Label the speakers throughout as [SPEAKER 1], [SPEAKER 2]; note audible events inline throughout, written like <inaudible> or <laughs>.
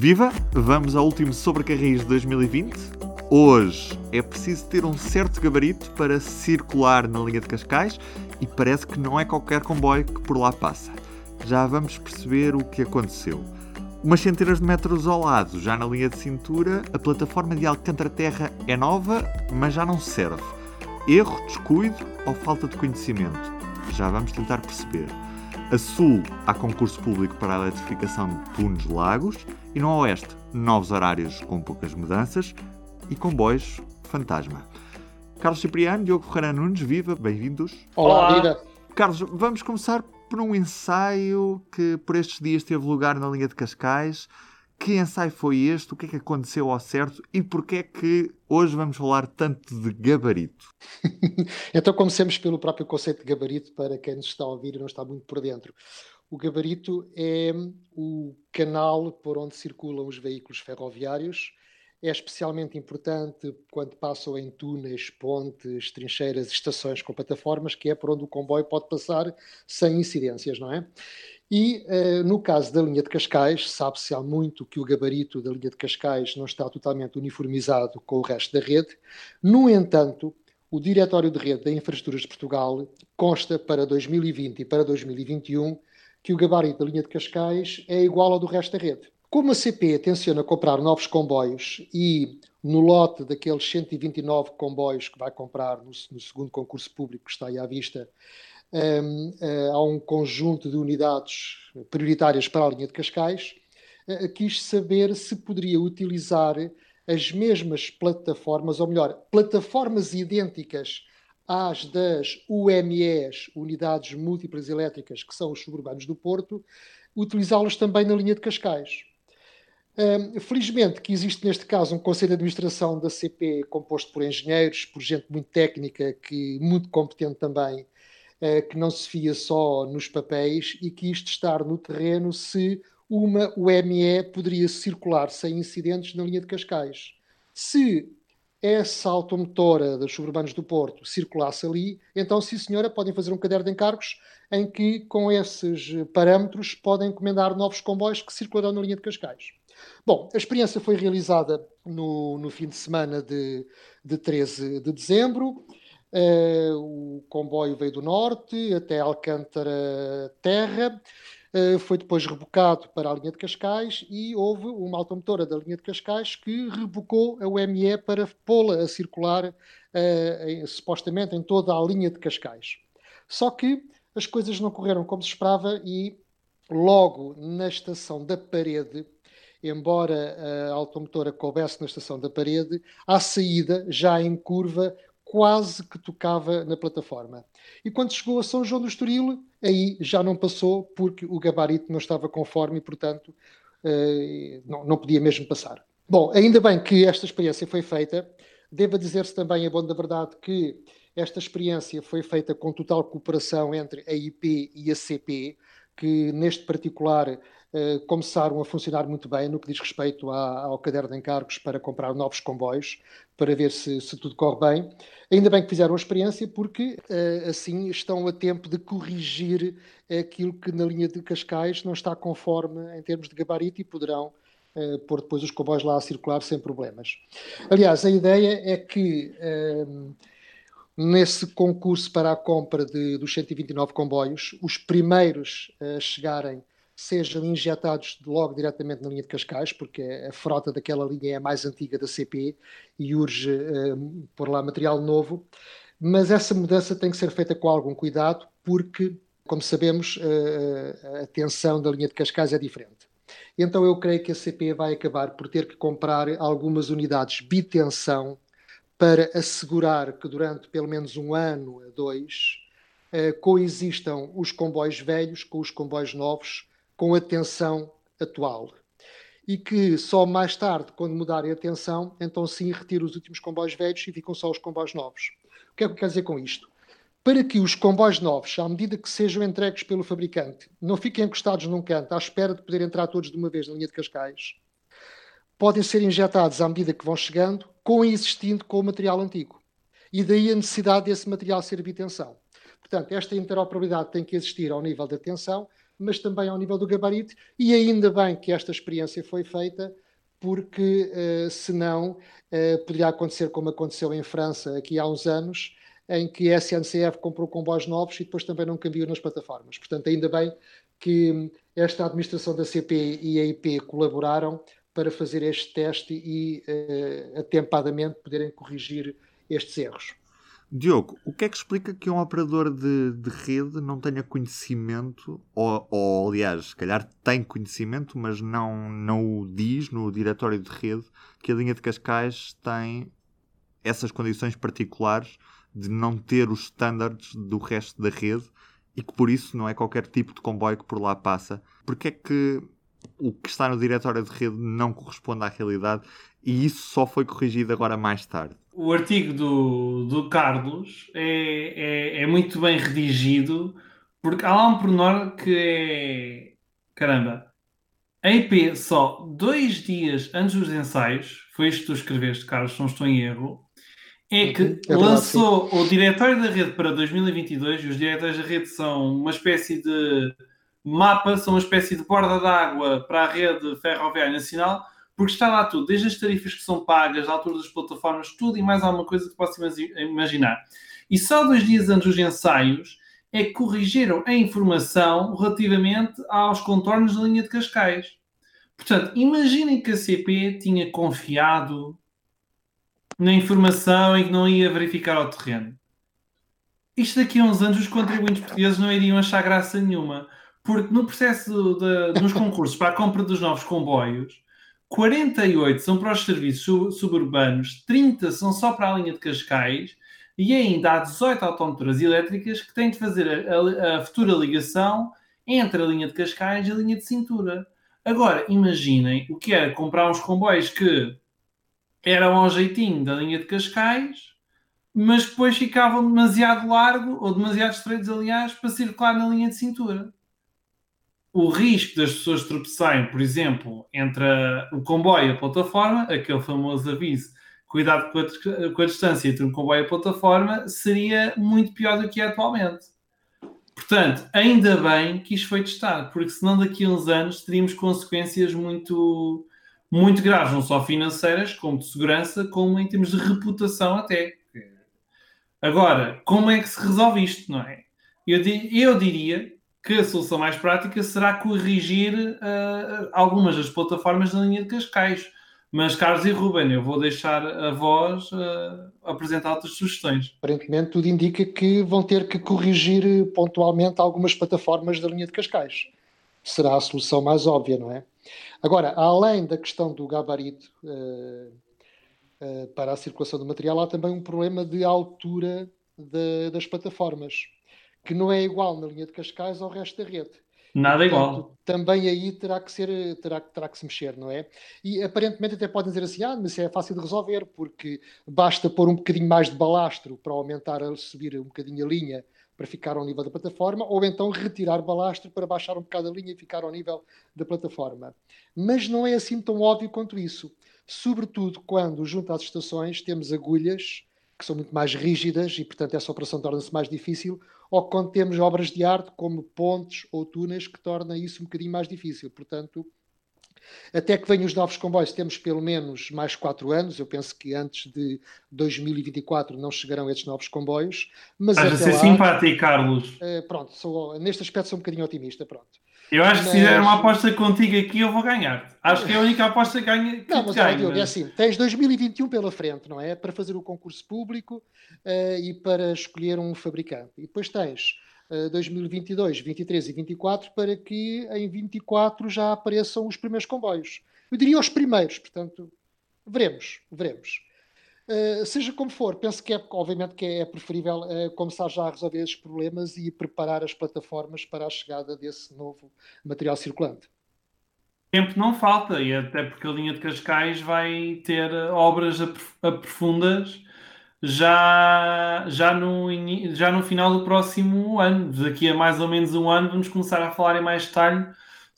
[SPEAKER 1] Viva! Vamos ao último Sobre Carris de 2020. Hoje é preciso ter um certo gabarito para circular na linha de Cascais e parece que não é qualquer comboio que por lá passa. Já vamos perceber o que aconteceu. Umas centenas de metros ao lado, já na linha de cintura, a plataforma de Alcântara Terra é nova, mas já não serve. Erro, descuido ou falta de conhecimento? Já vamos tentar perceber. A sul há concurso público para a eletrificação de Tunes Lagos e no oeste novos horários com poucas mudanças e comboios fantasma. Carlos Cipriano, Diogo Ferreira Nunes, viva, bem-vindos.
[SPEAKER 2] Olá, vida.
[SPEAKER 1] Carlos, vamos começar por um ensaio que por estes dias teve lugar na linha de Cascais. Que ensaio foi este? O que é que aconteceu ao certo? E porquê é que hoje vamos falar tanto de gabarito? <laughs>
[SPEAKER 2] então comecemos pelo próprio conceito de gabarito para quem nos está a ouvir e não está muito por dentro. O gabarito é o canal por onde circulam os veículos ferroviários. É especialmente importante quando passam em túneis, pontes, trincheiras, estações com plataformas, que é por onde o comboio pode passar sem incidências, não é? E uh, no caso da linha de Cascais, sabe-se há muito que o gabarito da linha de Cascais não está totalmente uniformizado com o resto da rede. No entanto, o Diretório de Rede da Infraestruturas de Portugal consta para 2020 e para 2021 que o gabarito da linha de Cascais é igual ao do resto da rede. Como a CP tenciona comprar novos comboios e no lote daqueles 129 comboios que vai comprar no, no segundo concurso público que está aí à vista, um, uh, eh, há um conjunto de unidades prioritárias para a linha de Cascais, uh, quis saber se poderia utilizar as mesmas plataformas, ou melhor, plataformas idênticas às das UMEs, Unidades Múltiplas Elétricas, que são os suburbanos do Porto, utilizá-los também na linha de Cascais. Felizmente que existe neste caso um conselho de administração da CP composto por engenheiros, por gente muito técnica, que muito competente também, eh, que não se fia só nos papéis e que isto estar no terreno se uma UME poderia circular sem incidentes na linha de Cascais. Se essa automotora dos suburbanos do Porto circulasse ali, então, sim senhora, podem fazer um caderno de encargos em que, com esses parâmetros, podem encomendar novos comboios que circularão na linha de Cascais. Bom, a experiência foi realizada no, no fim de semana de, de 13 de dezembro. Uh, o comboio veio do norte até Alcântara Terra, foi depois rebocado para a linha de Cascais e houve uma automotora da linha de Cascais que rebocou a UME para pô-la a circular uh, em, supostamente em toda a linha de Cascais. Só que as coisas não correram como se esperava e logo na estação da parede embora a automotora coubesse na estação da parede, à saída, já em curva, quase que tocava na plataforma. E quando chegou a São João do Estoril, aí já não passou porque o gabarito não estava conforme e, portanto, eh, não, não podia mesmo passar. Bom, ainda bem que esta experiência foi feita. Deva dizer-se também, é bom da verdade, que esta experiência foi feita com total cooperação entre a IP e a CP, que neste particular eh, começaram a funcionar muito bem no que diz respeito à, ao caderno de encargos para comprar novos comboios, para ver se, se, tudo corre bem. Ainda bem que fizeram a experiência, porque uh, assim estão a tempo de corrigir aquilo que na linha de Cascais não está conforme em termos de gabarito e poderão uh, pôr depois os comboios lá a circular sem problemas. Aliás, a ideia é que. Nesse concurso para a compra de, dos 129 comboios, os primeiros a chegarem sejam injetados logo diretamente na linha de Cascais, porque a frota daquela linha é a mais antiga da CP e urge uh, pôr lá material novo. Mas essa mudança tem que ser feita com algum cuidado, porque, como sabemos, uh, a tensão da linha de Cascais é diferente. Então eu creio que a CP vai acabar por ter que comprar algumas unidades bitensão para assegurar que durante pelo menos um ano a dois coexistam os comboios velhos com os comboios novos com a tensão atual. E que só mais tarde, quando mudarem a tensão, então sim retira os últimos comboios velhos e ficam só os comboios novos. O que é que eu quero dizer com isto? Para que os comboios novos, à medida que sejam entregues pelo fabricante, não fiquem encostados num canto à espera de poder entrar todos de uma vez na linha de Cascais, podem ser injetados à medida que vão chegando, coexistindo com o material antigo. E daí a necessidade desse material ser bitensão. Portanto, esta interoperabilidade tem que existir ao nível da tensão mas também ao nível do gabarito, e ainda bem que esta experiência foi feita, porque uh, senão uh, poderia acontecer como aconteceu em França aqui há uns anos, em que a SNCF comprou comboios novos e depois também não cambiou nas plataformas. Portanto, ainda bem que esta administração da CP e a IP colaboraram para fazer este teste e uh, atempadamente poderem corrigir estes erros.
[SPEAKER 1] Diogo, o que é que explica que um operador de, de rede não tenha conhecimento, ou, ou, aliás, se calhar tem conhecimento, mas não, não o diz no diretório de rede, que a linha de Cascais tem essas condições particulares de não ter os standards do resto da rede e que por isso não é qualquer tipo de comboio que por lá passa. Porque é que o que está no diretório de rede não corresponde à realidade e isso só foi corrigido agora mais tarde?
[SPEAKER 3] O artigo do, do Carlos é, é, é, muito bem redigido, porque há lá um pormenor que é. Caramba! A IP, só dois dias antes dos ensaios, foi isto que tu escreveste, Carlos, se não estou em erro, é que uhum. é lançou o Diretório da Rede para 2022, e os Diretórios da Rede são uma espécie de mapa, são uma espécie de borda d'água para a rede ferroviária nacional, porque está lá tudo, desde as tarifas que são pagas, a altura das plataformas, tudo e mais alguma coisa que possa imaginar. E só dois dias antes dos ensaios é que corrigiram a informação relativamente aos contornos da linha de Cascais. Portanto, imaginem que a CP tinha confiado na informação e que não ia verificar ao terreno. Isto daqui a uns anos os contribuintes portugueses não iriam achar graça nenhuma, porque no processo de, dos concursos para a compra dos novos comboios, 48 são para os serviços suburbanos, 30 são só para a linha de Cascais e ainda há 18 autómetras elétricas que têm de fazer a, a, futura ligação entre a linha de Cascais e a linha de cintura. Agora, imaginem o que era comprar uns comboios que eram ao jeitinho da linha de Cascais, mas depois ficavam demasiado largo ou demasiado estreitos, aliás, para circular na linha de cintura o risco das pessoas tropeçarem, por exemplo, entre o comboio e a plataforma, aquele famoso aviso, cuidado com a, com a, distância entre o comboio e a plataforma, seria muito pior do que é atualmente. Portanto, ainda bem que isto foi testado, porque senão daqui a uns anos teríamos consequências muito, muito graves, não só financeiras, como de segurança, como em termos de reputação até. Agora, como é que se resolve isto, não é? Eu, eu diria que a solução mais prática será corrigir uh, algumas das plataformas da linha de Cascais. Mas, Carlos e Ruben, eu vou deixar a voz uh, apresentar outras sugestões.
[SPEAKER 2] Aparentemente, tudo indica que vão ter que corrigir pontualmente algumas plataformas da linha de Cascais. Será a solução mais óbvia, não é? Agora, além da questão do gabarito uh, uh, para a circulação do material, há também um problema de altura de, das plataformas que não é igual na linha de Cascais ao resto da rede.
[SPEAKER 3] Nada Portanto, igual.
[SPEAKER 2] Também aí terá que ser, terá, terá que se mexer, não é? E aparentemente até podem dizer assim, ah, mas isso é fácil de resolver, porque basta pôr um bocadinho mais de balastro para aumentar, a subir um bocadinho a linha para ficar ao nível da plataforma, ou então retirar balastro para baixar um bocado a linha e ficar ao nível da plataforma. Mas não é assim tão óbvio quanto isso. Sobretudo quando, junto às estações, temos agulhas que são muito mais rígidas e, portanto, essa operação torna-se mais difícil, ou quando temos obras de arte como pontes ou túneis que torna isso um bocadinho mais difícil. Portanto, até que venham os novos comboios, temos pelo menos mais quatro anos. Eu penso que antes de 2024 não chegarão esses novos comboios.
[SPEAKER 3] Mas Estás a ser lá, simpático, Carlos.
[SPEAKER 2] Uh, pronto, sou, neste aspecto sou um bocadinho otimista. Pronto.
[SPEAKER 3] Eu acho que se fizer uma aposta contigo aqui, eu vou ganhar. Acho que é a única aposta que ganha. Que
[SPEAKER 2] não, mas ganho, Diogo, é assim: tens 2021 pela frente, não é? Para fazer o concurso público uh, e para escolher um fabricante. E depois tens uh, 2022, 23 e 24 para que em 24 já apareçam os primeiros comboios. Eu diria os primeiros, portanto, veremos, veremos. Uh, seja como for, penso que é, obviamente, que é preferível uh, começar já a resolver esses problemas e preparar as plataformas para a chegada desse novo material circulante.
[SPEAKER 3] Tempo não falta, e até porque a linha de Cascais vai ter obras aprofundas já, já, no, já no final do próximo ano. Daqui a mais ou menos um ano vamos começar a falar em mais detalhe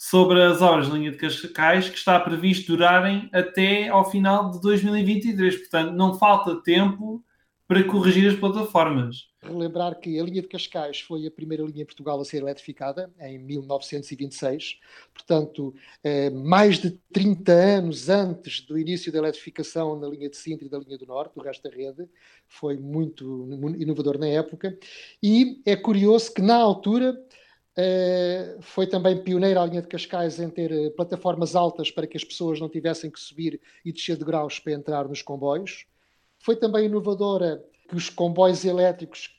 [SPEAKER 3] sobre as obras de linha de Cascais, que está previsto durarem até ao final de 2023. Portanto, não falta tempo para corrigir as plataformas.
[SPEAKER 2] relembrar que a linha de Cascais foi a primeira linha em Portugal a ser eletrificada, em 1926. Portanto, eh, mais de 30 anos antes do início da eletrificação na linha de Sintra e da linha do Norte, o resto da rede, foi muito inovador na época. E é curioso que, na altura, eh, foi também pioneira a linha de Cascais em ter eh, plataformas altas para que as pessoas não tivessem que subir e descer de graus para entrar nos comboios. Foi também inovadora que os comboios elétricos,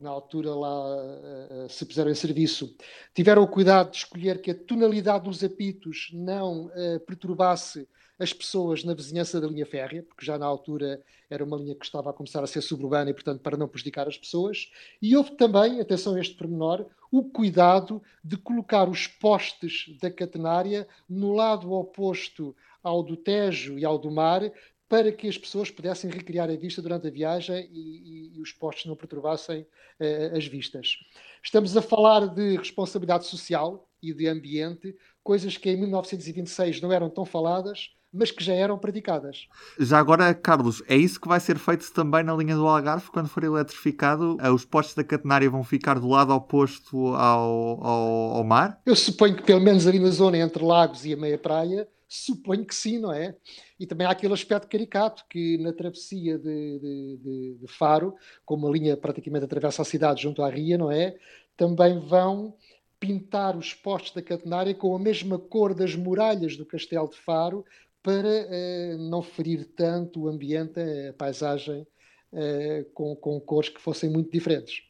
[SPEAKER 2] na altura lá uh, se puseram em serviço, tiveram o cuidado de escolher que a tonalidade dos apitos não perturbasse as pessoas na vizinhança da linha férrea, porque já na altura era uma linha que estava a começar a ser suburbana e, portanto, para não prejudicar as pessoas. E houve também, atenção a este pormenor, o cuidado de colocar os postes da catenária no lado oposto ao do Tejo e ao do mar, para que as pessoas pudessem recriar a vista durante a viagem e, e, e os postos não perturbassem uh, as vistas. Estamos a falar de responsabilidade social e de ambiente, coisas que em 1926 não eram tão faladas, mas que já eram praticadas.
[SPEAKER 1] Já agora, Carlos, é isso que vai ser feito também na linha do Algarve quando for eletrificado? Eh, os postos da catenária vão ficar do lado oposto ao, ao, ao mar?
[SPEAKER 2] Eu suponho que pelo menos ali na zona entre Lagos e a meia praia Suponho que sim, não é? E também há aquele aspecto caricato que na travessia de, de, de, de Faro, como a linha praticamente atravessa a cidade junto à ria, não é? Também vão pintar os postes da catenária com a mesma cor das muralhas do castelo de Faro para eh, não ferir tanto o ambiente, a paisagem, eh, com, com cores que fossem muito diferentes.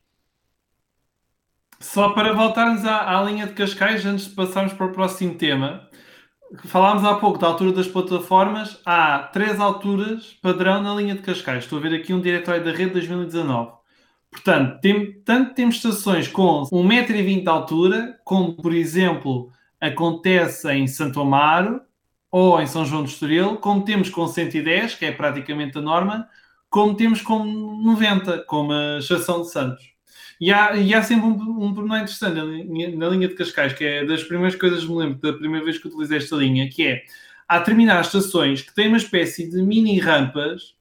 [SPEAKER 3] Só para voltarmos à, à linha de Cascais, antes de passarmos para o próximo tema, Falámos há pouco da altura das plataformas. Há três alturas padrão na linha de Cascais. Estou a ver aqui um diretório da rede 2019. Portanto, tem, tanto temos estações com 1,20m de altura, como por exemplo acontece em Santo Amaro ou em São João do Estoril, como temos com 110, que é praticamente a norma, como temos com 90, como a Estação de Santos. E há, e há sempre um, um pormenor interessante na linha, na linha, de Cascais, que é das primeiras coisas que me lembro da primeira vez que utilizei esta linha, que é há determinadas estações que têm uma espécie de mini rampas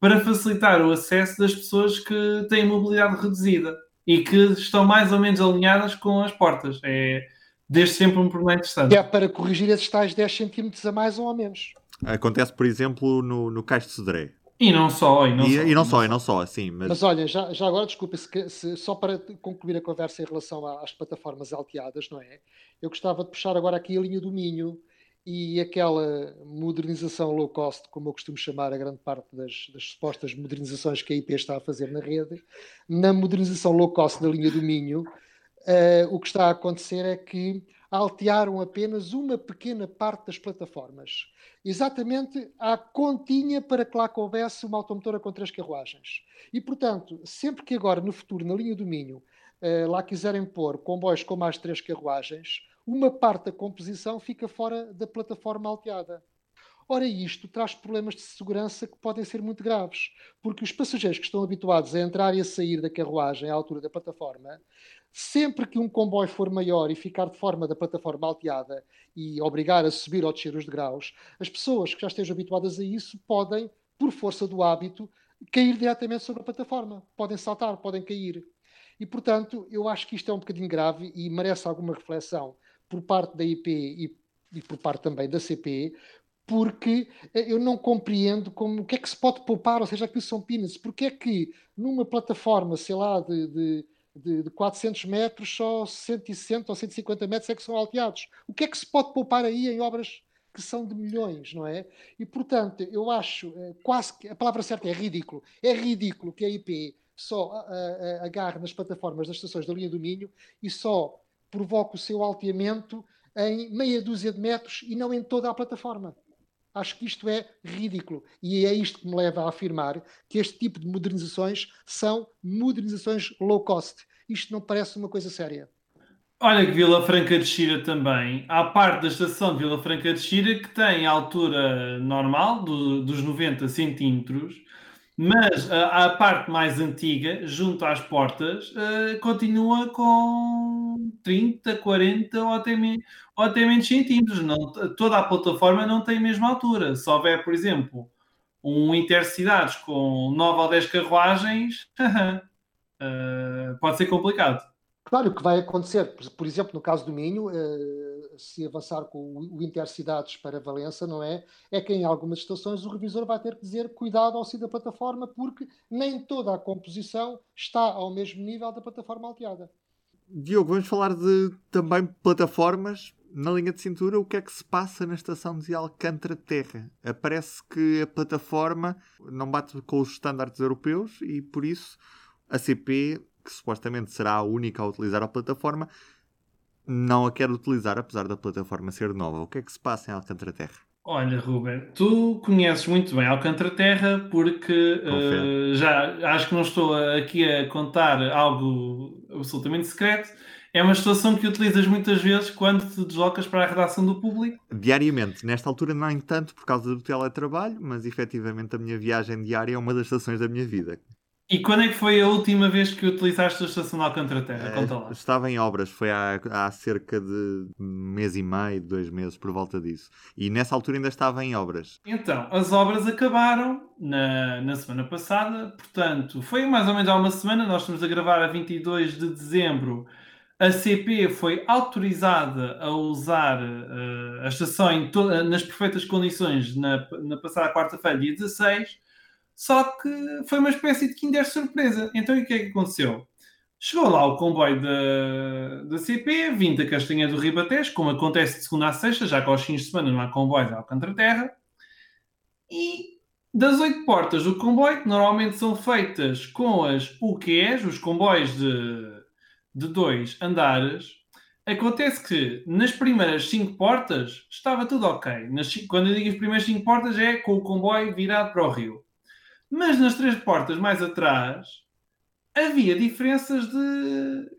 [SPEAKER 3] para facilitar o acesso das pessoas que têm mobilidade reduzida e que estão mais ou menos alinhadas com as portas. É desde sempre um problema interessante.
[SPEAKER 2] É para corrigir esses tais 10 centímetros a mais ou a menos.
[SPEAKER 1] Acontece, por exemplo, no, no Cais de Cedré.
[SPEAKER 3] E não só, e não
[SPEAKER 1] e,
[SPEAKER 3] só.
[SPEAKER 1] E não só, e não só, assim. Mas,
[SPEAKER 2] mas olha, já, já agora, desculpa, se, se, só para concluir a conversa em relação às plataformas alteadas, não é? Eu gostava de puxar agora aqui a linha do Minho e aquela modernização low cost, como eu costumo chamar a grande parte das, das supostas modernizações que a IP está a fazer na rede. Na modernização low cost da linha do Minho, uh, o que está a acontecer é que altearam apenas uma pequena parte das plataformas, exatamente à continha para que lá coubesse uma automotora com três carruagens. E, portanto, sempre que agora, no futuro, na linha do Minho, eh, lá quiserem pôr comboios com mais três carruagens, uma parte da composição fica fora da plataforma alteada. Ora, isto traz problemas de segurança que podem ser muito graves, porque os passageiros que estão habituados a entrar e a sair da carruagem à altura da plataforma Sempre que um comboio for maior e ficar de forma da plataforma alteada e obrigar a subir ou descer os degraus, as pessoas que já estejam habituadas a isso podem, por força do hábito, cair diretamente sobre a plataforma. Podem saltar, podem cair. E, portanto, eu acho que isto é um bocadinho grave e merece alguma reflexão por parte da IP e, e por parte também da CP, porque eu não compreendo como o que é que se pode poupar, ou seja, aquilo são peanuts, porque é que numa plataforma, sei lá, de, de de, de 400 metros, só 160 ou 150 metros é que são alteados. O que é que se pode poupar aí em obras que são de milhões, não é? E, portanto, eu acho eh, quase que a palavra certa é ridículo. É ridículo que a IP só agarre nas plataformas das estações da linha do Minho e só provoque o seu alteamento em meia dúzia de metros e não em toda a plataforma. Acho que isto é ridículo. E é isto que me leva a afirmar que este tipo de modernizações são modernizações low cost. Isto não parece uma coisa séria.
[SPEAKER 3] Olha que Vila Franca de Xira também. Há parte da estação de Vila Franca de Xira que tem a altura normal do, dos 90 centímetros mas a, a, parte mais antiga, junto às portas, uh, continua com 30, 40 ou até, me, ou até menos centímetros. Não, toda a plataforma não tem a mesma altura. Se houver, por exemplo, um intercidades com 9 ou 10 carruagens, uh, <laughs> pode ser complicado.
[SPEAKER 2] Claro, o que vai acontecer, por exemplo, no caso do Minho, uh, se avançar com o Intercidades para Valença, não é? É que em algumas estações o revisor vai ter que dizer cuidado ao sair da plataforma, porque nem toda a composição está ao mesmo nível da plataforma alteada.
[SPEAKER 1] Diogo, vamos falar de também plataformas na linha de cintura. O que é que se passa na estação de Alcântara Terra? Parece que a plataforma não bate com os estándares europeus e por isso a CP, que supostamente será a única a utilizar a plataforma, não a quer utilizar, apesar da plataforma ser nova. O que é que se passa em Alcântara Terra?
[SPEAKER 3] Olha, Ruben, tu conheces muito bem Alcântara Terra porque uh, já acho que não estou aqui a contar algo absolutamente secreto. É uma situação que utilizas muitas vezes quando te deslocas para a redação do público.
[SPEAKER 1] Diariamente. Nesta altura, não tanto por causa do teletrabalho, mas efetivamente a minha viagem diária é uma das estações da minha vida.
[SPEAKER 3] E quando é que foi a última vez que utilizaste a estação de Alcântara Terra? Conta lá.
[SPEAKER 1] Estava em obras, foi há, há cerca de um mês e meio, dois meses, por volta disso. E nessa altura ainda estava em obras.
[SPEAKER 3] Então, as obras acabaram na, na semana passada, portanto, foi mais ou menos há uma semana, nós estamos a gravar a 22 de dezembro. A CP foi autorizada a usar uh, a estação em nas perfeitas condições na, na passada quarta-feira, dia 16 só que foi uma espécie de Kinder surpresa. Então, o que é que aconteceu? Chegou lá o comboio da, da CP, vindo da Castanha do Ribatejo, como acontece de segunda a sexta, já que aos fins de semana não há comboio de Alcântara Terra. E das oito portas do comboio, que normalmente são feitas com as UQEs, os comboios de, de dois andares, acontece que nas primeiras cinco portas estava tudo ok. Nas, quando eu digo as primeiras cinco portas é com o comboio virado para o rio. Mas nas três portas mais atrás havia diferenças de.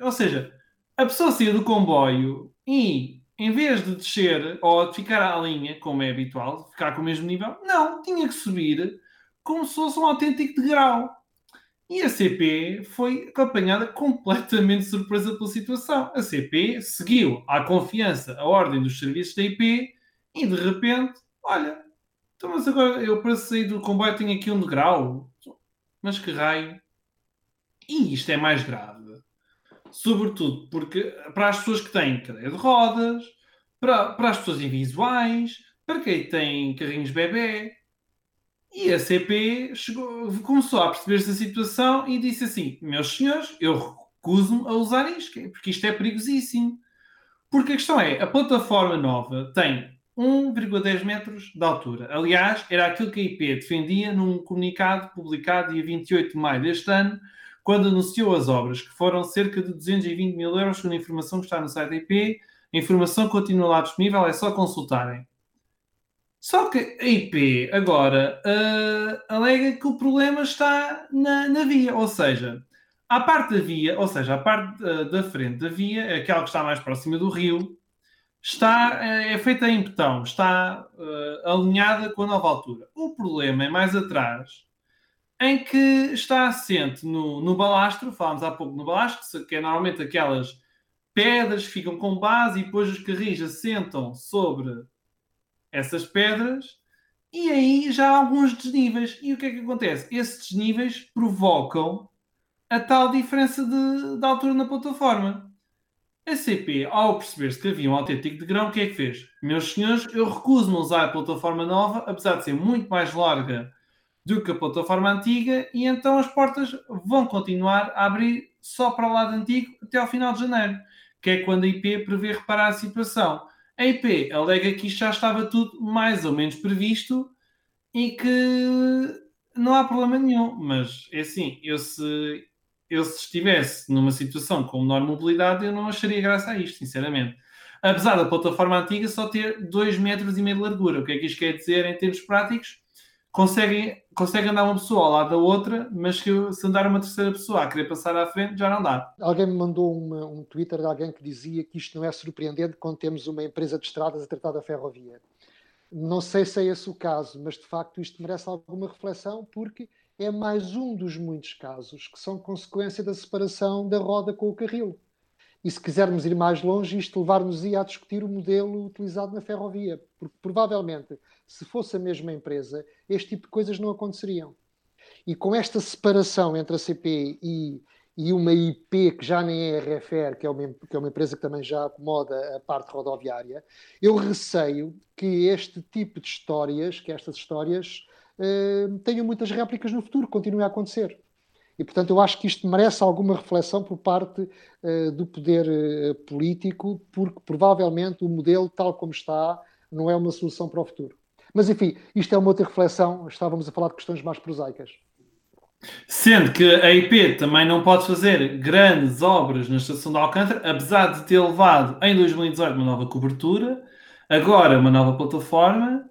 [SPEAKER 3] Ou seja, a pessoa saía do comboio e, em vez de descer ou de ficar à linha, como é habitual, ficar com o mesmo nível, não, tinha que subir como se fosse um autêntico degrau. E a CP foi acompanhada completamente surpresa pela situação. A CP seguiu à confiança a ordem dos serviços da IP e de repente, olha, então, mas agora eu para sair do comboio tenho aqui um degrau. Mas que raio. E isto é mais grave. Sobretudo porque para as pessoas que têm cadeia de rodas, para, para as pessoas invisuais, para quem tem carrinhos bebê. E a CP chegou, começou a perceber esta situação e disse assim: Meus senhores, eu recuso-me a usar isto, porque isto é perigosíssimo. Porque a questão é: a plataforma nova tem 1,10 metros de altura. Aliás, era aquilo que a IP defendia num comunicado publicado dia 28 de maio deste ano, quando anunciou as obras, que foram cerca de 220 mil euros, segundo a informação que está no site da IP. A informação continua lá disponível, é só consultarem. Só que a IP agora uh, alega que o problema está na, na, via, ou seja, a parte da via, ou seja, a parte uh, da frente da via, aquela que está mais próxima do rio, está, eh, é feita em betão, está uh, alinhada com a nova altura. O problema é mais atrás, em que está assente no, no balastro, falámos há pouco no balastro, que é normalmente aquelas pedras que ficam com base e depois os carris assentam sobre essas pedras e aí já há alguns desníveis. E o que é que acontece? Esses desníveis provocam a tal diferença de, de altura na plataforma. A CP, ao perceber-se que havia um autêntico degrau, o que é que fez? Meus senhores, eu recuso-me a usar a plataforma nova, apesar de ser muito mais larga do que a plataforma antiga, e então as portas vão continuar a abrir só para o lado antigo até ao final de janeiro, que é quando a IP prevê reparar a situação. A IP alega que isto já estava tudo mais ou menos previsto e que não há problema nenhum, mas é assim, eu se eu se estivesse numa situação com menor mobilidade, eu não acharia graça a isto, sinceramente. Apesar da plataforma antiga só ter 2 metros e meio de largura. O que é que isto quer dizer em termos práticos? Consegue, consegue andar uma pessoa ao lado da outra, mas se, se andar uma terceira pessoa a querer passar à frente, já não dá.
[SPEAKER 2] Alguém me mandou uma, um Twitter de alguém que dizia que isto não é surpreendente quando temos uma empresa de estradas a tratar da ferrovia. Não sei se é esse o caso, mas de facto isto merece alguma reflexão, porque é mais um dos muitos casos que são consequência da separação da roda com o carril. E se quisermos ir mais longe, isto levar-nos-ia a discutir o modelo utilizado na ferrovia, porque provavelmente, se fosse a mesma empresa, este tipo de coisas não aconteceriam. E com esta separação entre a CP e, e uma IP que já nem é a Refer, que é, uma, que é uma empresa que também já acomoda a parte rodoviária, eu receio que este tipo de histórias, que estas histórias, eh, tenham muitas réplicas no futuro, continuem a acontecer. E, portanto, eu acho que isto merece alguma reflexão por parte uh, do poder uh, político, porque provavelmente o modelo, tal como está, não é uma solução para o futuro. Mas, enfim, isto é uma outra reflexão. Estávamos a falar de questões mais prosaicas.
[SPEAKER 3] Sendo que a IP também não pode fazer grandes obras na estação de Alcântara, apesar de ter levado em 2018 uma nova cobertura, agora uma nova plataforma,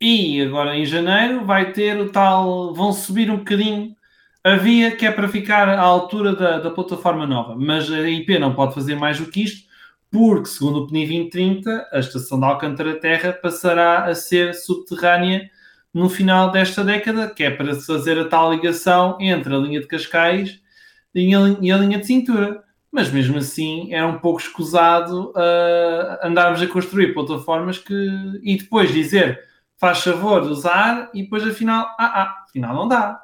[SPEAKER 3] e agora em janeiro vai ter o tal. vão subir um bocadinho a via que é para ficar à altura da, da plataforma nova. Mas a IP não pode fazer mais do que isto, porque, segundo o PNI 2030, a estação de Alcântara Terra passará a ser subterrânea no final desta década, que é para se fazer a tal ligação entre a linha de Cascais e a, e a linha de cintura. Mas mesmo assim era um pouco escusado uh, andarmos a construir plataformas que e depois dizer faz favor de usar e depois afinal, ah, ah, afinal não dá.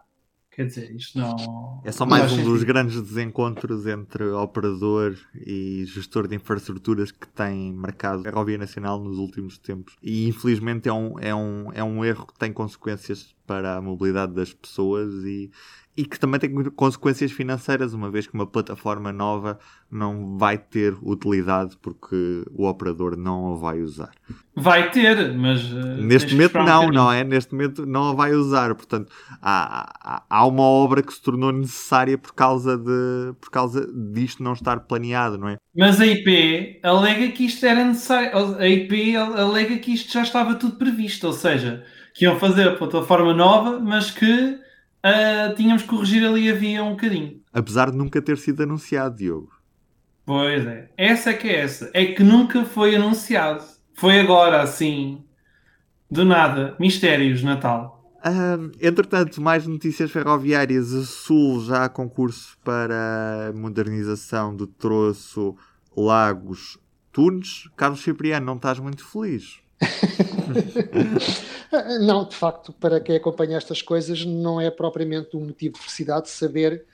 [SPEAKER 3] Quer dizer, isto não.
[SPEAKER 1] É só mais um sentido. dos grandes desencontros entre operador e gestor de infraestruturas que tem marcado a Ferrovia Nacional nos últimos tempos. E infelizmente é um, é um, é um erro que tem consequências para a mobilidade das pessoas e, e que também tem consequências financeiras, uma vez que uma plataforma nova não vai ter utilidade porque o operador não a vai usar.
[SPEAKER 3] Vai ter, mas. Uh,
[SPEAKER 1] Neste momento não, um não é? Neste momento não a vai usar. Portanto, há, há, há, uma obra que se tornou necessária por causa, de, por causa disto não estar planeado, não é?
[SPEAKER 3] Mas a IP alega que isto era necessário. A IP alega que isto já estava tudo previsto, ou seja, que iam fazer a plataforma nova, mas que uh, tínhamos que corrigir ali a via um bocadinho.
[SPEAKER 1] Apesar de nunca ter sido anunciado, Diogo.
[SPEAKER 3] Pois é. Essa é que é essa. É que nunca foi anunciado. Foi agora, assim, do nada. Mistérios, Natal.
[SPEAKER 1] Uh, entretanto, mais notícias ferroviárias. A Sul já há concurso para modernização do troço Lagos-Tunes. Carlos Cipriano, não estás muito feliz? <laughs>
[SPEAKER 2] não, de facto, para quem acompanha estas coisas, não é propriamente um motivo de felicidade saber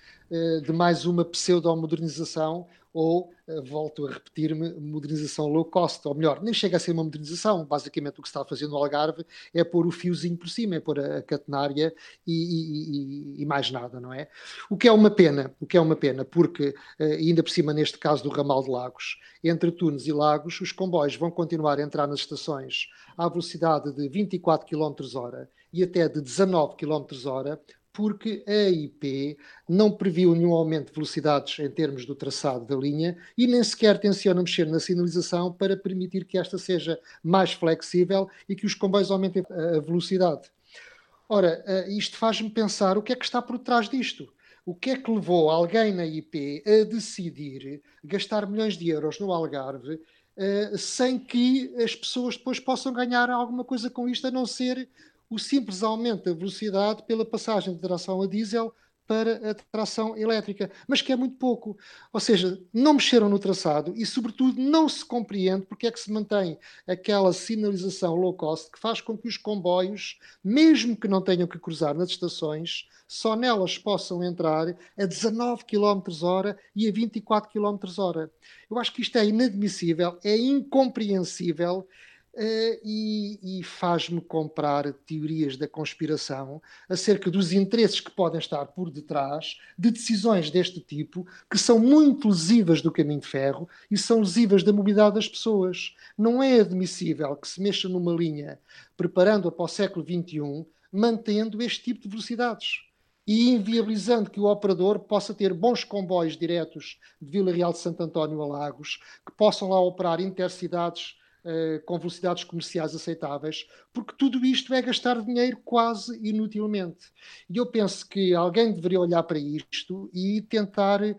[SPEAKER 2] de mais uma pseudo-modernização ou, uh, volto a repetir-me, modernização low cost, ou melhor, nem chega a ser uma modernização, basicamente o que se está fazendo no Algarve é pôr o fiozinho por cima, é pôr a, catenária e, e, e, mais nada, não é? O que é uma pena, o que é uma pena, porque, uh, ainda por cima neste caso do ramal de Lagos, entre Tunes e Lagos, os comboios vão continuar a entrar nas estações à velocidade de 24 km hora e até de 19 km hora, porque a IP não previu nenhum aumento de velocidades em termos do traçado da linha e nem sequer tenciona mexer na sinalização para permitir que esta seja mais flexível e que os comboios aumentem a velocidade. Ora, eh, isto faz-me pensar o que é que está por trás disto. O que é que levou alguém na IP a decidir gastar milhões de euros no Algarve uh, sem que as pessoas depois possam ganhar alguma coisa com isto, a não ser o simples aumento da velocidade pela passagem de tração a diesel para a tração elétrica, mas que é muito pouco. Ou seja, não mexeram no traçado e, sobretudo, não se compreende porque é que se mantém aquela sinalização low cost que faz com que os comboios, mesmo que não tenham que cruzar nas estações, só nelas possam entrar a 19 km hora e a 24 km hora. Eu acho que isto é inadmissível, é incompreensível Uh, e, e faz-me comprar teorias da conspiração acerca dos interesses que podem estar por detrás de decisões deste tipo, que são muito lesivas do caminho de ferro e são lesivas da mobilidade das pessoas. Não é admissível que se mexa numa linha preparando-a para o século XXI, mantendo este tipo de velocidades e inviabilizando que o operador possa ter bons comboios diretos de Vila Real de Santo António a Lagos, que possam lá operar intercidades uh, com velocidades comerciais aceitáveis, porque tudo isto é gastar dinheiro quase inutilmente. E eu penso que alguém deveria olhar para isto e tentar uh,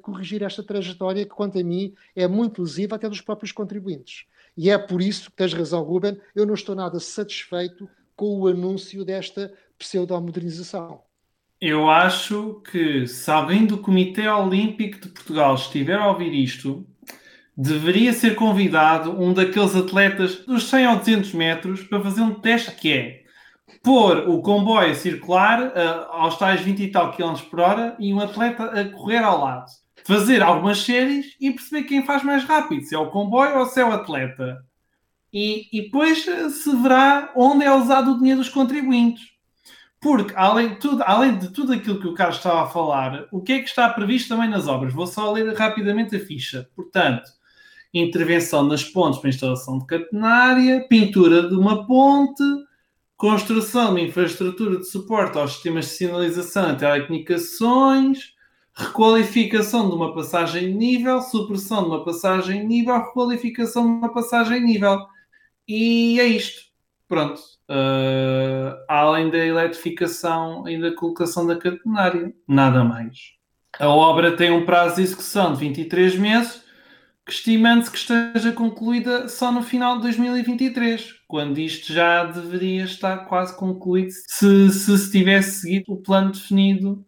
[SPEAKER 2] corrigir esta trajetória, que, quanto a mim, é muito lesiva até dos próprios contribuintes. E é por isso que tens razão, Ruben, eu não estou nada satisfeito com o anúncio desta pseudo-modernização.
[SPEAKER 3] Eu acho que se alguém do Comitê Olímpico de Portugal estiver a ouvir isto, deveria ser convidado um daqueles atletas dos 100 ou 200 metros para fazer um teste que é pôr o comboio a circular uh, aos tais 20 e tal km por hora e um atleta a correr ao lado. Fazer algumas séries e perceber quem faz mais rápido, se é o comboio ou se é o atleta. E, e depois se verá onde é usado o dinheiro dos contribuintes. Porque, além de, tudo, além de tudo aquilo que o Carlos estava a falar, o que é que está previsto também nas obras? Vou só ler rapidamente a ficha. Portanto, intervenção nas pontes para instalação de catenária, pintura de uma ponte, construção de infraestrutura de suporte aos sistemas de sinalização e telecomunicações, requalificação de uma passagem de nível, supressão de uma passagem de nível, requalificação de uma passagem de nível. E é isto. Pronto. Uh, além da eletrificação e da colocação da catenária. Nada mais. A obra tem um prazo de execução de 23 meses, estimando-se que esteja concluída só no final de 2023, quando isto já deveria estar quase concluído se se, se tivesse seguido o plano definido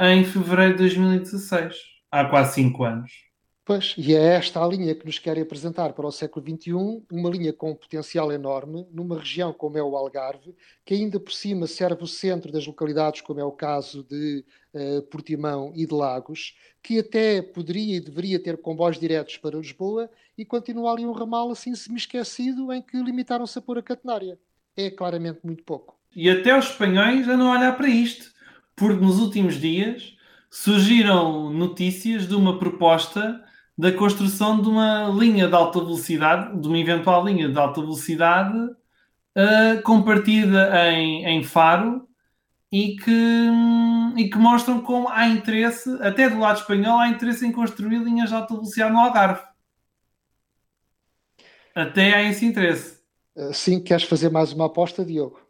[SPEAKER 3] em fevereiro de 2016, há quase 5 anos.
[SPEAKER 2] Pois, e é esta a linha que nos querem apresentar para o século XXI, uma linha com potencial enorme, numa região como é o Algarve, que ainda por cima serve o centro das localidades, como é o caso de uh, Portimão e de Lagos, que até poderia e deveria ter comboios diretos para Lisboa, e continua ali um ramal assim semi-esquecido em que limitaram-se a pôr a catenária. É claramente muito pouco.
[SPEAKER 3] E até os espanhóis a olhar para isto, porque nos últimos dias surgiram notícias de uma proposta da construção de uma linha de alta velocidade, de uma eventual linha de alta velocidade uh, compartida em, em Faro e que, e que mostram como há interesse, até do lado espanhol, há interesse em construir linhas de alta velocidade no Algarve. Até há esse interesse.
[SPEAKER 2] Uh, sim, queres fazer mais uma aposta, Diogo?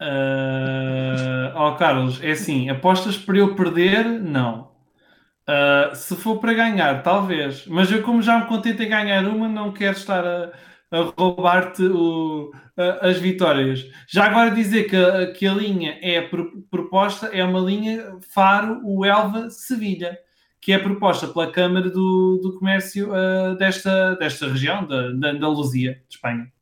[SPEAKER 3] Uh, oh, Carlos, é assim, apostas para eu perder? Não. Uh, se for para ganhar, talvez. Mas eu, como já me contento em ganhar uma, não quero estar a, a roubar-te as vitórias. Já agora dizer que a, que a linha é proposta, é uma linha Faro, o Elva, Sevilha, que é proposta pela Câmara do, do Comércio uh, desta, desta região, da, da Andaluzia, de Espanha.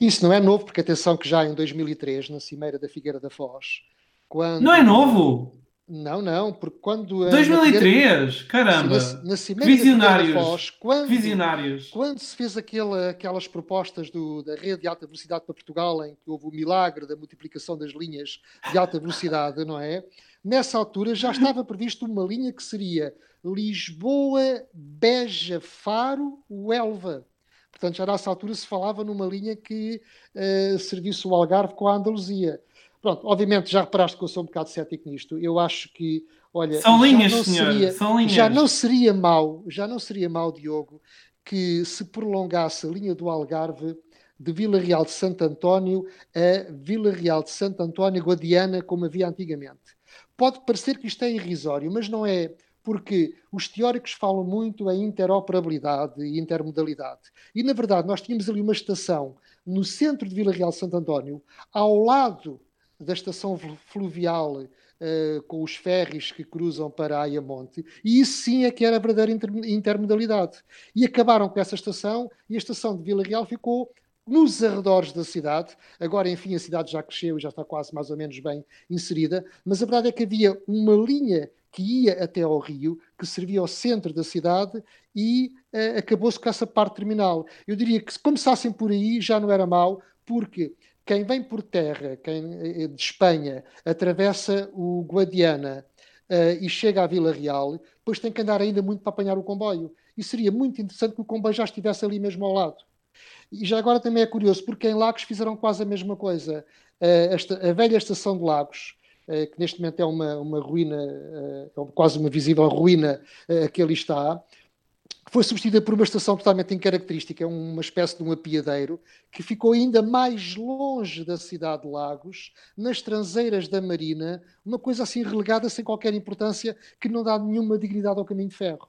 [SPEAKER 2] Isso não é novo, porque atenção que já em 2003, na Cimeira da Figueira da Foz, quando...
[SPEAKER 3] Não é novo?
[SPEAKER 2] Não, não, porque quando.
[SPEAKER 3] 2003? Caramba! Na, na Visionários! Foz,
[SPEAKER 2] quando,
[SPEAKER 3] Visionários!
[SPEAKER 2] Quando se fez aquele, aquelas propostas do, da rede de alta velocidade para Portugal, em que houve o milagre da multiplicação das linhas de alta velocidade, não é? Nessa altura já estava previsto uma linha que seria Lisboa, Beja, Faro, Huelva. Portanto, já nessa altura se falava numa linha que uh, servisse o Algarve com a Andaluzia. Pronto, obviamente já reparaste que eu sou um bocado cético nisto. Eu acho que, olha,
[SPEAKER 3] são linhas, senhor, seria, são linhas.
[SPEAKER 2] Já não seria mau, já não seria mau, Diogo, que se prolongasse a linha do Algarve de Vila Real de Santo António a Vila Real de Santo António Guadiana, como havia antigamente. Pode parecer que isto é irrisório, mas não é, porque os teóricos falam muito em interoperabilidade e intermodalidade. E, na verdade, nós tínhamos ali uma estação no centro de Vila Real de Santo António, ao lado da estação fluvial uh, com os ferries que cruzam para Ayamonte, e isso sim é que era a verdadeira inter intermodalidade. E acabaram com essa estação, e a estação de Vila Real ficou nos arredores da cidade. Agora, enfim, a cidade já cresceu e já está quase mais ou menos bem inserida, mas a verdade é que havia uma linha que ia até ao Rio, que servia ao centro da cidade e uh, acabou-se com essa parte terminal. Eu diria que se começassem por aí já não era mal, porque quem vem por terra, quem eh, de Espanha, atravessa o Guadiana uh, e chega à Vila Real, depois tem que andar ainda muito para apanhar o comboio. E seria muito interessante que o comboio já estivesse ali mesmo ao lado. E já agora também é curioso, porque em Lagos fizeram quase a mesma coisa. Uh, esta, a velha estação de Lagos, uh, que neste momento é uma, uma ruína, é quase uma visível ruína que ali está, foi substituída por uma estação totalmente incaracterística, uma espécie de um apiadeiro, que ficou ainda mais longe da cidade de Lagos, nas transeiras da Marina, uma coisa assim relegada sem qualquer importância, que não dá nenhuma dignidade ao caminho de ferro.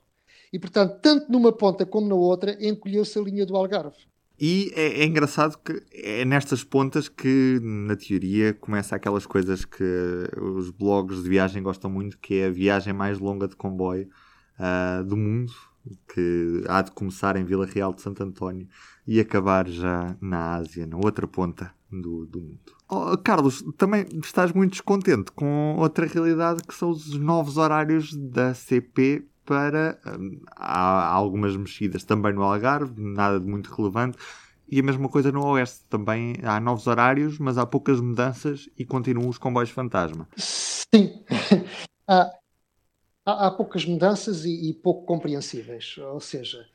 [SPEAKER 2] E, portanto, tanto numa ponta como na outra, encolheu-se a linha do Algarve.
[SPEAKER 1] E é, é, engraçado que é nestas pontas que, na teoria, começa aquelas coisas que os blogs de viagem gostam muito, que é a viagem mais longa de comboio uh, do mundo que há de começar em Vila Real de Santo António e acabar já na Ásia, na outra ponta do, do mundo. Oh, Carlos, também estás muito descontente com outra realidade que são os novos horários da CP para. Hum, há algumas mexidas também no Algarve, nada de muito relevante. E a mesma coisa no Oeste. Também há novos horários, mas há poucas mudanças e continuam os comboios fantasma.
[SPEAKER 2] Sim. há, <laughs> há, há, poucas mudanças e, e, pouco compreensíveis. Ou seja,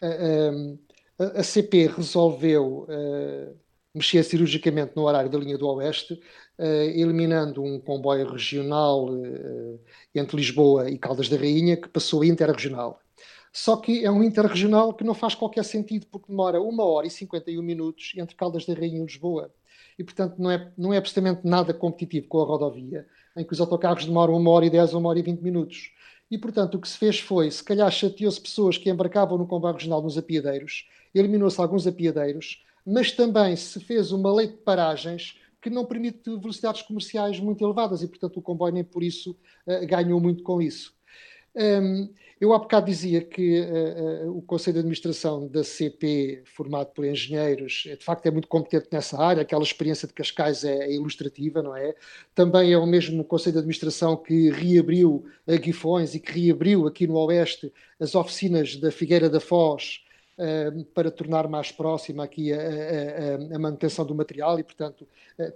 [SPEAKER 2] a, a, a CP resolveu uh, mexer cirurgicamente no horário da linha do Oeste, uh, eliminando um comboio regional uh, entre Lisboa e Caldas da Rainha, que passou interregional. Só que é um interregional que não faz qualquer sentido, porque demora uma hora e 51 minutos entre Caldas da Rainha e Lisboa. E, portanto, não é, não é absolutamente nada competitivo com a rodovia, em que os autocarros demoram uma hora e 10 ou uma hora e 20 minutos. E, portanto, o que se fez foi, se calhar chateou-se pessoas que embarcavam no comboio regional nos apiadeiros, eliminou-se alguns apiadeiros, mas também se fez uma lei de paragens que não permite velocidades comerciais muito elevadas e, portanto, o comboio nem por isso uh, ganhou muito com isso. Um, eu há bocado dizia que uh, o Conselho de Administração da CP, formado por engenheiros, é, de facto é muito competente nessa área, aquela experiência de Cascais é, é, ilustrativa, não é? Também é o mesmo Conselho de Administração que reabriu a Guifões e que reabriu aqui no Oeste as oficinas da Figueira da Foz, Uh, para tornar mais próxima aqui a, a, a, manutenção do material e, portanto,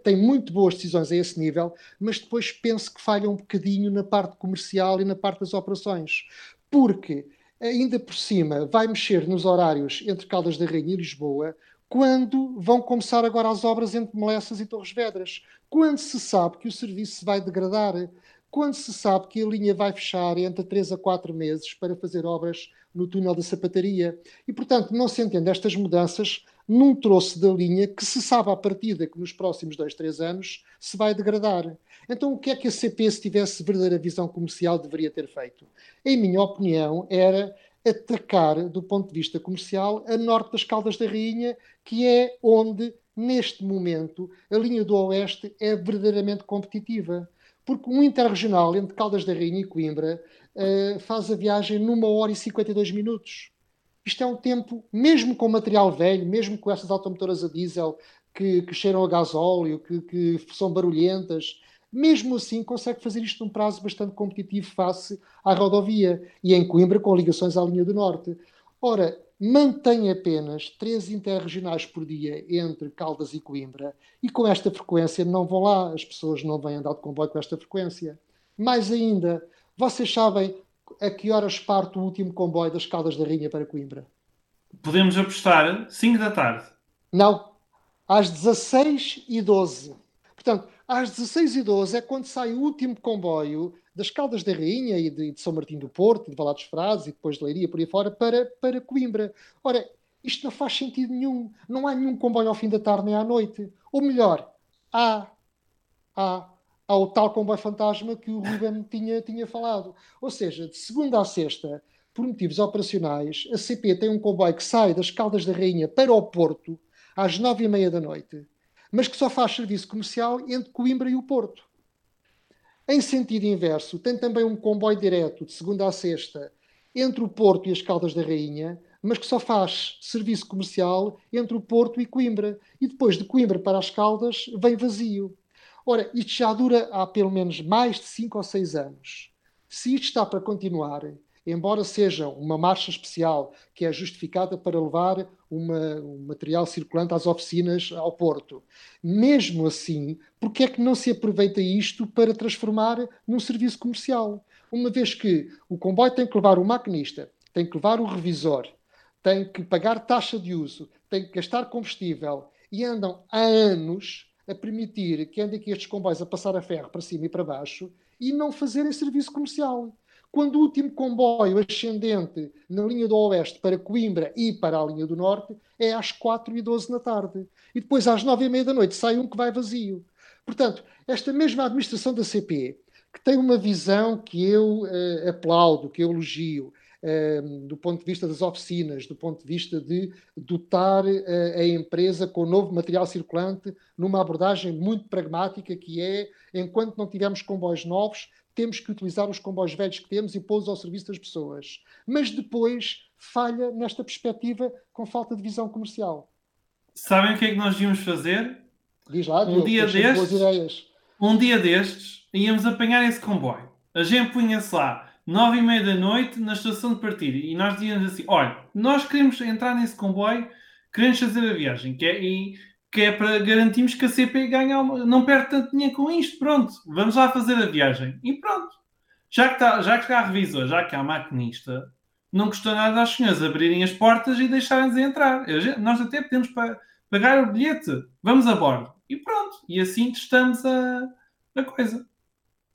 [SPEAKER 2] tem muito boas decisões a esse nível, mas depois penso que falha um bocadinho na parte comercial e na parte das operações, porque ainda por cima vai mexer nos horários entre Caldas da Rainha e Lisboa quando vão começar agora as obras entre Molessas e Torres Vedras, quando se sabe que o serviço se vai degradar, quando se sabe que a linha vai fechar entre 3 a 4 meses para fazer obras no túnel da sapataria. E, portanto, não se entende estas mudanças num troço da linha que se sabe à partida que nos próximos dois, três anos se vai degradar. Então, o que é que a CP, se tivesse verdadeira visão comercial, deveria ter feito? Em minha opinião, era atacar, do ponto de vista comercial, a norte das Caldas da Rainha, que é onde, neste momento, a linha do Oeste é verdadeiramente competitiva. Porque um interregional entre Caldas da Rainha e Coimbra uh, faz a viagem numa hora e 52 minutos. Isto é um tempo, mesmo com material velho, mesmo com essas automotoras a diesel que, que cheiram a gasóleo, que, que são barulhentas, mesmo assim consegue fazer isto num prazo bastante competitivo face à rodovia e em Coimbra com ligações à linha do Norte. Ora, mantém apenas três interregionais por dia entre Caldas e Coimbra e com esta frequência não vão lá, as pessoas não vêm andar de comboio com esta frequência. Mais ainda, vocês sabem a que horas parte o último comboio das Caldas da Rainha para Coimbra?
[SPEAKER 3] Podemos apostar 5 da tarde.
[SPEAKER 2] Não, às 16 e 12. Portanto, às 16 e 12 é quando sai o último comboio das Caldas da Rainha e de, de São Martinho do Porto, de Valados Frades e depois de Leiria por aí fora, para, para Coimbra. Ora, isto não faz sentido nenhum. Não há nenhum comboio ao fim da tarde nem à noite. Ou melhor, há. Há ao tal comboio fantasma que o Ruben <laughs> tinha, tinha falado. Ou seja, de segunda a sexta, por motivos operacionais, a CP tem um comboio que sai das Caldas da Rainha para o Porto às nove e meia da noite, mas que só faz serviço comercial entre Coimbra e o Porto. Em sentido inverso, tem também um comboio direto de segunda a sexta entre o Porto e as Caldas da Rainha, mas que só faz serviço comercial entre o Porto e Coimbra. E depois de Coimbra para as Caldas, vem vazio. Ora, isto já dura há pelo menos mais de 5 ou 6 anos. Se isto está para continuar, embora seja uma marcha especial que é justificada para levar uma, um material circulante às oficinas ao Porto, mesmo assim, porque é que não se aproveita isto para transformar num serviço comercial? Uma vez que o comboio tem que levar o maquinista, tem que levar o revisor, tem que pagar taxa de uso, tem que gastar combustível e andam há anos a permitir que andem aqui estes comboios a passar a ferro para cima e para baixo e não fazerem serviço comercial. Quando o último comboio ascendente na linha do Oeste para Coimbra e para a linha do Norte é às 4 e 12 da tarde. E depois às 9 e meia da noite sai um que vai vazio. Portanto, esta mesma administração da CP, que tem uma visão que eu uh, aplaudo, que eu elogio, Ehm, do ponto de vista das oficinas, do ponto de vista de dotar eh, a empresa com novo material circulante numa abordagem muito pragmática que é, enquanto não tivermos comboios novos, temos que utilizar os comboios velhos que temos e pô-los ao serviço das pessoas. Mas depois falha nesta perspectiva com falta de visão comercial.
[SPEAKER 3] Sabem o que é que nós devíamos fazer?
[SPEAKER 2] Diz lá,
[SPEAKER 3] um dia destes, um dia destes, íamos apanhar esse comboio. A gente punha-se lá nove e meia da noite na estação de partida e nós dizíamos assim: olha, nós queremos entrar nesse comboio, queremos fazer a viagem, que é, e, que é para garantirmos que a CP ganha uma, não perde tanto dinheiro com isto. Pronto, vamos lá fazer a viagem. E pronto. Já que, está, já que há revisor, já que há maquinista, não custa nada aos senhores abrirem as portas e deixarem-nos entrar. Nós até podemos pagar o bilhete. Vamos a bordo. E pronto. E assim testamos a, a coisa.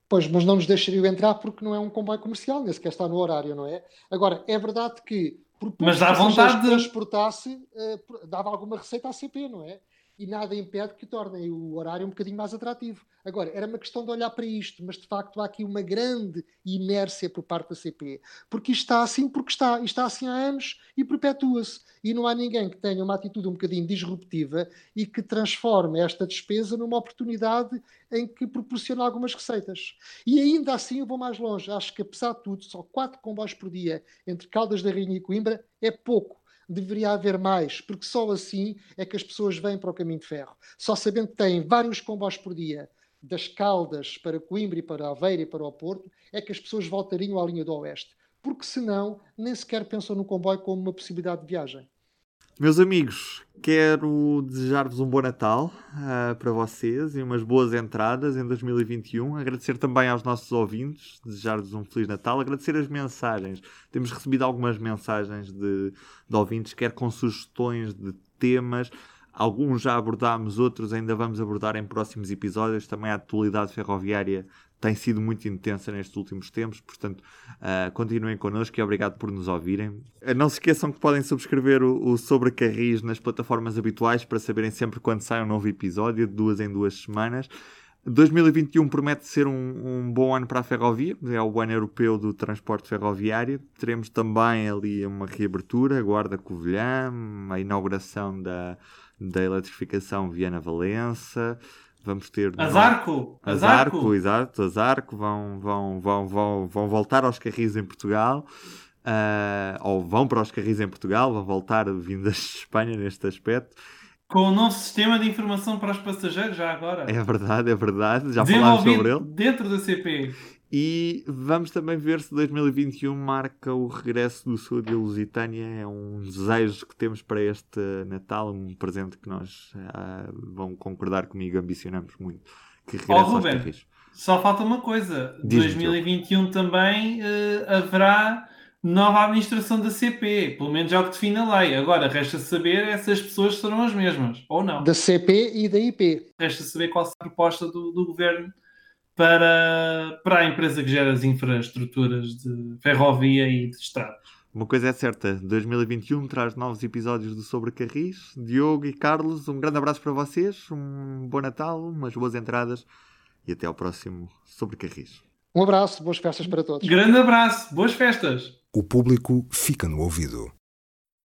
[SPEAKER 2] Pois, mas não nos deixariam entrar porque não é um comboio comercial, nem sequer está no horário, não é? Agora, é verdade que
[SPEAKER 3] por mas dá vontade de
[SPEAKER 2] transportasse, uh, dava alguma receita à CP, não é? E nada impede que tornem o horário um bocadinho mais atrativo. Agora, era uma questão de olhar para isto, mas de facto há aqui uma grande inércia por parte da CP, porque isto está assim porque está, está assim há anos e perpetua-se. E não há ninguém que tenha uma atitude um bocadinho disruptiva e que transforme esta despesa numa oportunidade em que proporciona algumas receitas. E ainda assim eu vou mais longe. Acho que, apesar de tudo, só quatro comboios por dia entre Caldas da Rainha e Coimbra é pouco deveria haver mais, porque só assim é que as pessoas vêm para o caminho de ferro. Só sabendo que têm vários comboios por dia, das Caldas para Coimbra e para Aveira e para o Porto, é que as pessoas voltariam à linha do Oeste. Porque senão, nem sequer pensam no comboio como uma possibilidade de viagem.
[SPEAKER 1] Meus amigos, quero desejar-vos um bom Natal uh, para vocês e umas boas entradas em 2021. Agradecer também aos nossos ouvintes, desejar-vos um Feliz Natal, agradecer as mensagens. Temos recebido algumas mensagens de, de ouvintes, quer com sugestões de temas. Alguns já abordámos, outros ainda vamos abordar em próximos episódios. Também a atualidade ferroviária tem sido muito intensa nestes últimos tempos, portanto, uh, continuem connosco e obrigado por nos ouvirem. Uh, não se esqueçam que podem subscrever o, o Sobre Carris nas plataformas habituais para saberem sempre quando sai um novo episódio, de duas em duas semanas. 2021 promete ser um, um, bom ano para a ferrovia, é o ano europeu do transporte ferroviário. Teremos também ali uma reabertura, Guarda Covilhã, a inauguração da, da eletrificação Viana-Valença. Vamos ter.
[SPEAKER 3] Azarco!
[SPEAKER 1] Azarco, Azarco, exato, Azarco. Vão, vão, vão, vão, vão voltar aos carris em Portugal. Uh, ou vão para os carris em Portugal, vão voltar vindas de Espanha neste aspecto.
[SPEAKER 3] Com o novo sistema de informação para os passageiros, já agora.
[SPEAKER 1] É verdade, é verdade. Já falámos sobre ele.
[SPEAKER 3] Dentro da CP.
[SPEAKER 1] E vamos também ver se 2021 marca o regresso do sul de Lusitânia. É um desejo que temos para este Natal, um presente que nós uh, vão concordar comigo, ambicionamos muito. Que regresse oh, Ruben, aos
[SPEAKER 3] Só falta uma coisa: 2021 também uh, haverá nova administração da CP, pelo menos é o que define a lei. Agora, resta saber é se as pessoas serão as mesmas ou não.
[SPEAKER 2] Da CP e da IP.
[SPEAKER 3] Resta saber qual será a proposta do, do governo para, para a empresa que gera as infraestruturas de ferrovia e de estradas.
[SPEAKER 1] Uma coisa é certa, 2021 traz novos episódios do Sobre Carris. Diogo e Carlos, um grande abraço para vocês, um bom Natal, umas boas entradas e até ao próximo Sobre Carris.
[SPEAKER 2] Um abraço, boas festas para todos.
[SPEAKER 3] Grande abraço, boas festas.
[SPEAKER 4] O público fica no ouvido.